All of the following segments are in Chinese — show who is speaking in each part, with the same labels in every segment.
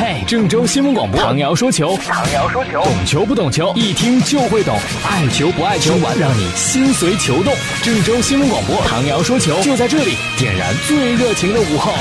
Speaker 1: 嘿，郑州新闻广播，唐瑶说球，
Speaker 2: 唐瑶说球，
Speaker 1: 懂球不懂球，一听就会懂，爱球不爱球，让你心随球动。郑州新闻广播，唐瑶说球，就在这里，点燃最热情的午后。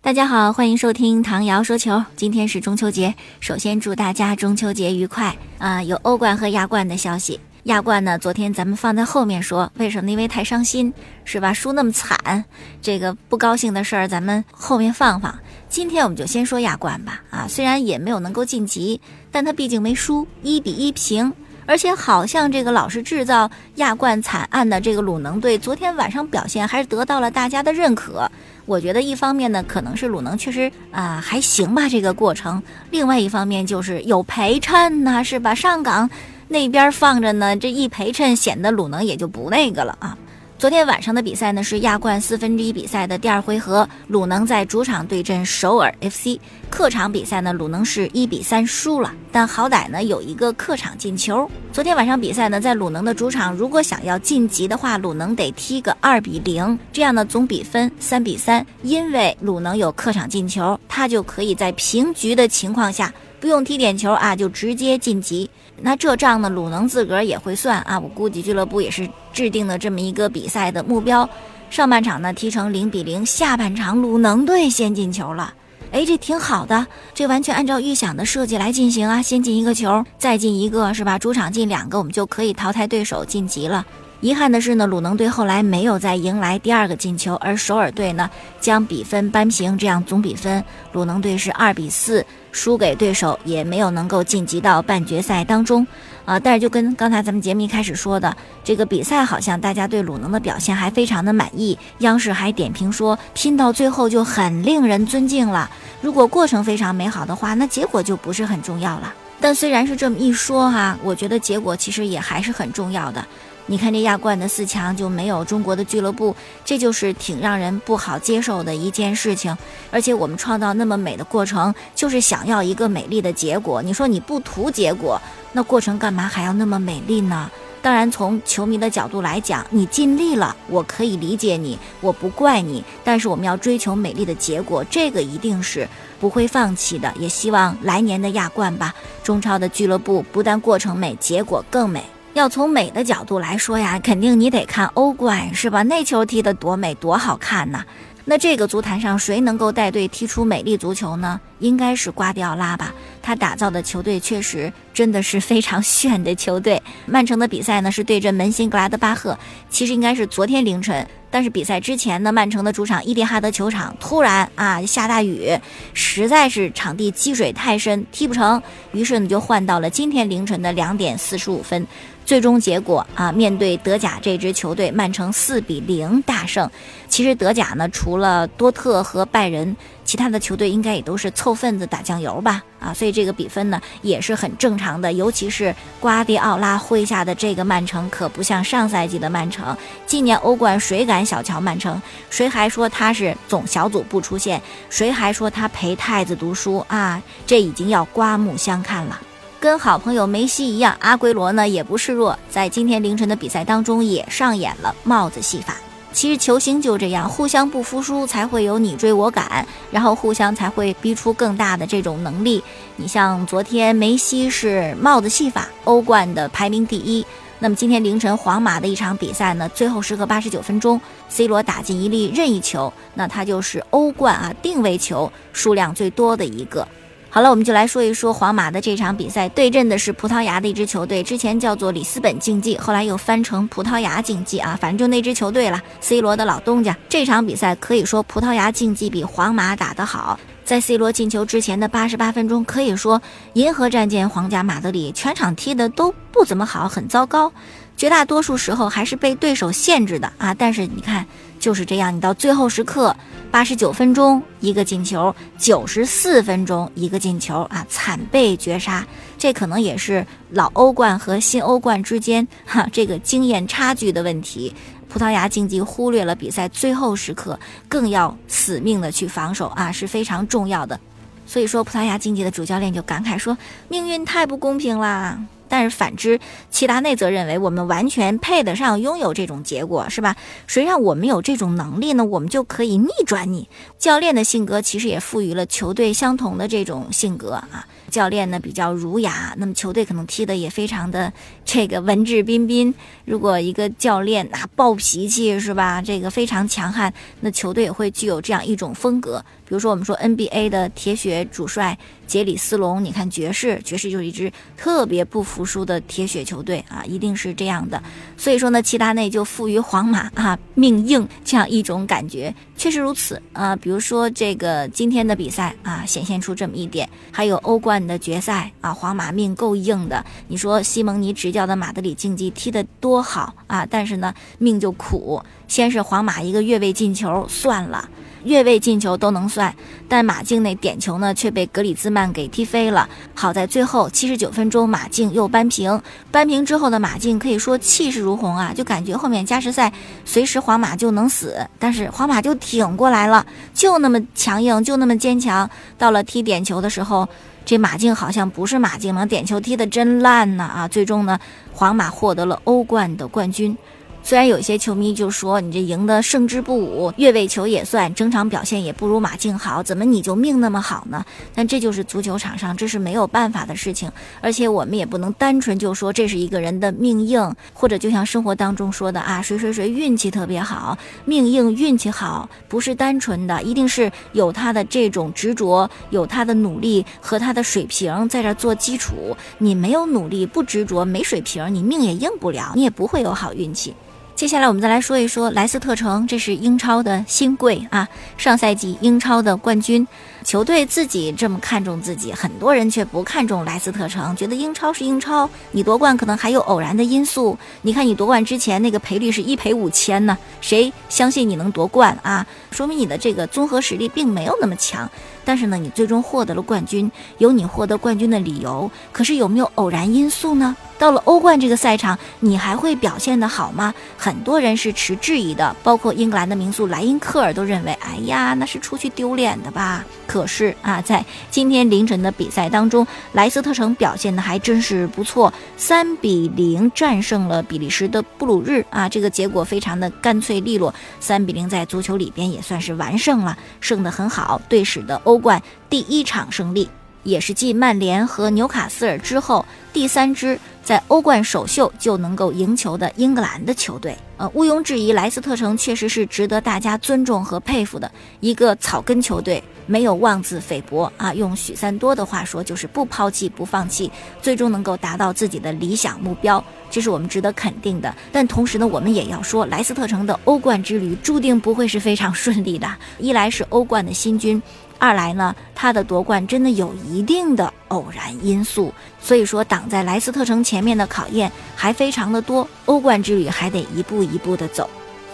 Speaker 3: 大家好，欢迎收听唐瑶说球。今天是中秋节，首先祝大家中秋节愉快啊！有欧冠和亚冠的消息。亚冠呢？昨天咱们放在后面说，为什么？因为太伤心，是吧？输那么惨，这个不高兴的事儿，咱们后面放放。今天我们就先说亚冠吧。啊，虽然也没有能够晋级，但他毕竟没输，一比一平。而且好像这个老是制造亚冠惨案的这个鲁能队，昨天晚上表现还是得到了大家的认可。我觉得一方面呢，可能是鲁能确实啊还行吧这个过程；另外一方面就是有陪衬呐，是吧？上港。那边放着呢，这一陪衬显得鲁能也就不那个了啊。昨天晚上的比赛呢是亚冠四分之一比赛的第二回合，鲁能在主场对阵首尔 FC。客场比赛呢，鲁能是一比三输了，但好歹呢有一个客场进球。昨天晚上比赛呢，在鲁能的主场，如果想要晋级的话，鲁能得踢个二比零，这样呢总比分三比三。因为鲁能有客场进球，他就可以在平局的情况下。不用踢点球啊，就直接晋级。那这账呢，鲁能自个儿也会算啊。我估计俱乐部也是制定了这么一个比赛的目标。上半场呢踢成零比零，下半场鲁能队先进球了。哎，这挺好的，这完全按照预想的设计来进行啊。先进一个球，再进一个，是吧？主场进两个，我们就可以淘汰对手晋级了。遗憾的是呢，鲁能队后来没有再迎来第二个进球，而首尔队呢将比分扳平，这样总比分鲁能队是二比四输给对手，也没有能够晋级到半决赛当中，啊，但是就跟刚才咱们节目一开始说的，这个比赛好像大家对鲁能的表现还非常的满意，央视还点评说拼到最后就很令人尊敬了。如果过程非常美好的话，那结果就不是很重要了。但虽然是这么一说哈，我觉得结果其实也还是很重要的。你看这亚冠的四强就没有中国的俱乐部，这就是挺让人不好接受的一件事情。而且我们创造那么美的过程，就是想要一个美丽的结果。你说你不图结果，那过程干嘛还要那么美丽呢？当然，从球迷的角度来讲，你尽力了，我可以理解你，我不怪你。但是我们要追求美丽的结果，这个一定是不会放弃的。也希望来年的亚冠吧，中超的俱乐部不但过程美，结果更美。要从美的角度来说呀，肯定你得看欧冠，是吧？那球踢得多美，多好看呐！那这个足坛上谁能够带队踢出美丽足球呢？应该是瓜迪奥拉吧？他打造的球队确实真的是非常炫的球队。曼城的比赛呢是对阵门兴格拉德巴赫，其实应该是昨天凌晨。但是比赛之前呢，曼城的主场伊蒂哈德球场突然啊下大雨，实在是场地积水太深，踢不成。于是呢就换到了今天凌晨的两点四十五分。最终结果啊，面对德甲这支球队，曼城四比零大胜。其实德甲呢，除了多特和拜仁，其他的球队应该也都是凑份子打酱油吧？啊，所以这个比分呢也是很正常的。尤其是瓜迪奥拉麾下的这个曼城，可不像上赛季的曼城。今年欧冠谁敢小瞧曼城？谁还说他是总小组不出现？谁还说他陪太子读书啊？这已经要刮目相看了。跟好朋友梅西一样，阿圭罗呢也不示弱，在今天凌晨的比赛当中也上演了帽子戏法。其实球星就这样，互相不服输，才会有你追我赶，然后互相才会逼出更大的这种能力。你像昨天梅西是帽子戏法，欧冠的排名第一。那么今天凌晨皇马的一场比赛呢，最后时刻八十九分钟，C 罗打进一粒任意球，那他就是欧冠啊定位球数量最多的一个。好了，我们就来说一说皇马的这场比赛，对阵的是葡萄牙的一支球队，之前叫做里斯本竞技，后来又翻成葡萄牙竞技啊，反正就那支球队了。C 罗的老东家，这场比赛可以说葡萄牙竞技比皇马打得好。在 C 罗进球之前的八十八分钟，可以说银河战舰皇家马德里全场踢的都不怎么好，很糟糕。绝大多数时候还是被对手限制的啊！但是你看，就是这样，你到最后时刻，八十九分钟一个进球，九十四分钟一个进球啊，惨被绝杀。这可能也是老欧冠和新欧冠之间哈这个经验差距的问题。葡萄牙竞技忽略了比赛最后时刻，更要死命的去防守啊，是非常重要的。所以说，葡萄牙竞技的主教练就感慨说：“命运太不公平啦。”但是反之，齐达内则认为我们完全配得上拥有这种结果，是吧？谁让我们有这种能力呢？我们就可以逆转你。教练的性格其实也赋予了球队相同的这种性格啊。教练呢比较儒雅，那么球队可能踢得也非常的这个文质彬彬。如果一个教练那暴脾气是吧？这个非常强悍，那球队也会具有这样一种风格。比如说，我们说 NBA 的铁血主帅杰里斯隆，你看爵士，爵士就是一支特别不服服输的铁血球队啊，一定是这样的。所以说呢，齐达内就赋予皇马啊命硬这样一种感觉，确实如此啊。比如说这个今天的比赛啊，显现出这么一点。还有欧冠的决赛啊，皇马命够硬的。你说西蒙尼执教的马德里竞技踢得多好啊，但是呢命就苦，先是皇马一个越位进球算了。越位进球都能算，但马竞那点球呢却被格里兹曼给踢飞了。好在最后七十九分钟，马竞又扳平。扳平之后的马竞可以说气势如虹啊，就感觉后面加时赛随时皇马就能死，但是皇马就挺过来了，就那么强硬，就那么坚强。到了踢点球的时候，这马竞好像不是马竞了，点球踢得真烂呐啊！最终呢，皇马获得了欧冠的冠军。虽然有些球迷就说你这赢得胜之不武，越位球也算，整场表现也不如马竞好，怎么你就命那么好呢？但这就是足球场上，这是没有办法的事情。而且我们也不能单纯就说这是一个人的命硬，或者就像生活当中说的啊，谁谁谁运气特别好，命硬运气好，不是单纯的，一定是有他的这种执着，有他的努力和他的水平在这做基础。你没有努力，不执着，没水平，你命也硬不了，你也不会有好运气。接下来我们再来说一说莱斯特城，这是英超的新贵啊，上赛季英超的冠军。球队自己这么看重自己，很多人却不看重莱斯特城，觉得英超是英超，你夺冠可能还有偶然的因素。你看你夺冠之前那个赔率是一赔五千呢，谁相信你能夺冠啊？说明你的这个综合实力并没有那么强。但是呢，你最终获得了冠军，有你获得冠军的理由。可是有没有偶然因素呢？到了欧冠这个赛场，你还会表现得好吗？很多人是持质疑的，包括英格兰的名宿莱因克尔都认为，哎呀，那是出去丢脸的吧。可是啊，在今天凌晨的比赛当中，莱斯特城表现的还真是不错，三比零战胜了比利时的布鲁日啊，这个结果非常的干脆利落，三比零在足球里边也算是完胜了，胜得很好，队史的欧欧冠第一场胜利，也是继曼联和纽卡斯尔之后第三支。在欧冠首秀就能够赢球的英格兰的球队，呃，毋庸置疑，莱斯特城确实是值得大家尊重和佩服的一个草根球队，没有妄自菲薄啊。用许三多的话说，就是不抛弃不放弃，最终能够达到自己的理想目标，这是我们值得肯定的。但同时呢，我们也要说，莱斯特城的欧冠之旅注定不会是非常顺利的。一来是欧冠的新军。二来呢，他的夺冠真的有一定的偶然因素，所以说挡在莱斯特城前面的考验还非常的多，欧冠之旅还得一步一步的走。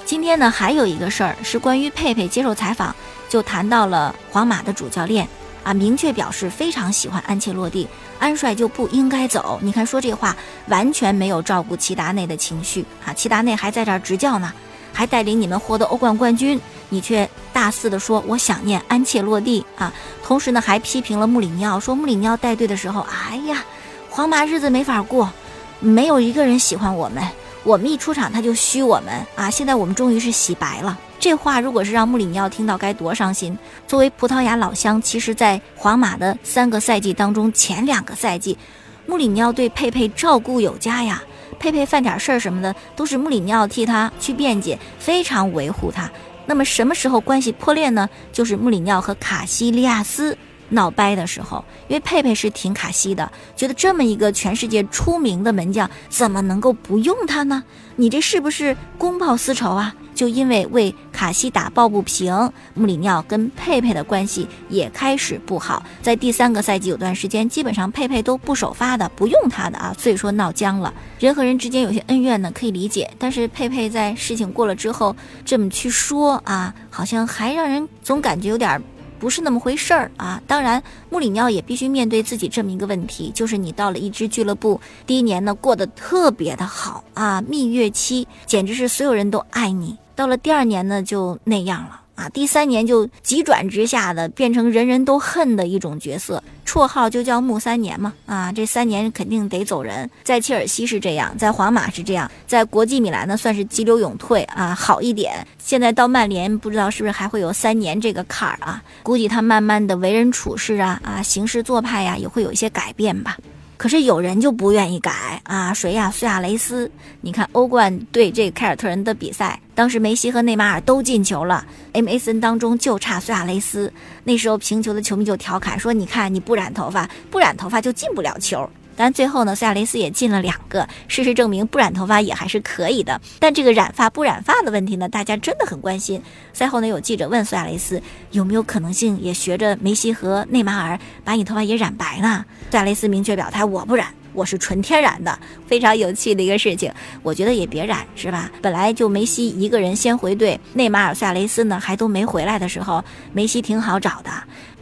Speaker 3: 今天呢，还有一个事儿是关于佩佩接受采访就谈到了皇马的主教练啊，明确表示非常喜欢安切洛蒂，安帅就不应该走。你看说这话完全没有照顾齐达内的情绪啊，齐达内还在这儿执教呢，还带领你们获得欧冠冠军。你却大肆的说我想念安切洛蒂啊，同时呢还批评了穆里尼奥，说穆里尼奥带队的时候，哎呀，皇马日子没法过，没有一个人喜欢我们，我们一出场他就虚我们啊，现在我们终于是洗白了。这话如果是让穆里尼奥听到，该多伤心。作为葡萄牙老乡，其实，在皇马的三个赛季当中，前两个赛季，穆里尼奥对佩佩照顾有加呀，佩佩犯点事儿什么的，都是穆里尼奥替他去辩解，非常维护他。那么什么时候关系破裂呢？就是穆里尼奥和卡西利亚斯闹掰的时候，因为佩佩是挺卡西的，觉得这么一个全世界出名的门将，怎么能够不用他呢？你这是不是公报私仇啊？就因为为卡西打抱不平，穆里尼奥跟佩佩的关系也开始不好。在第三个赛季有段时间，基本上佩佩都不首发的，不用他的啊，所以说闹僵了。人和人之间有些恩怨呢，可以理解。但是佩佩在事情过了之后这么去说啊，好像还让人总感觉有点不是那么回事儿啊。当然，穆里尼奥也必须面对自己这么一个问题，就是你到了一支俱乐部，第一年呢过得特别的好啊，蜜月期简直是所有人都爱你。到了第二年呢，就那样了啊，第三年就急转直下的变成人人都恨的一种角色，绰号就叫木三年嘛。啊，这三年肯定得走人。在切尔西是这样，在皇马是这样，在国际米兰呢算是急流勇退啊，好一点。现在到曼联，不知道是不是还会有三年这个坎儿啊？估计他慢慢的为人处事啊啊，行事做派呀，也会有一些改变吧。可是有人就不愿意改啊，谁呀？苏亚雷斯。你看欧冠对这个凯尔特人的比赛，当时梅西和内马尔都进球了，MSN 当中就差苏亚雷斯。那时候平球的球迷就调侃说：“你看你不染头发，不染头发就进不了球。”但最后呢，苏亚雷斯也进了两个，事实证明不染头发也还是可以的。但这个染发不染发的问题呢，大家真的很关心。赛后呢，有记者问苏亚雷斯有没有可能性也学着梅西和内马尔把你头发也染白呢？苏亚雷斯明确表态：我不染。我是纯天然的，非常有趣的一个事情。我觉得也别染，是吧？本来就梅西一个人先回队，内马尔、萨雷斯呢还都没回来的时候，梅西挺好找的。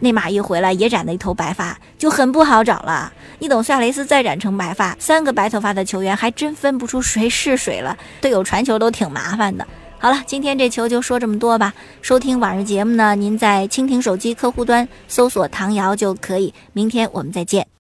Speaker 3: 内马尔一回来也染了一头白发，就很不好找了。你等萨雷斯再染成白发，三个白头发的球员还真分不出谁是谁了。队友传球都挺麻烦的。好了，今天这球就说这么多吧。收听晚上节目呢，您在蜻蜓手机客户端搜索“唐瑶”就可以。明天我们再见。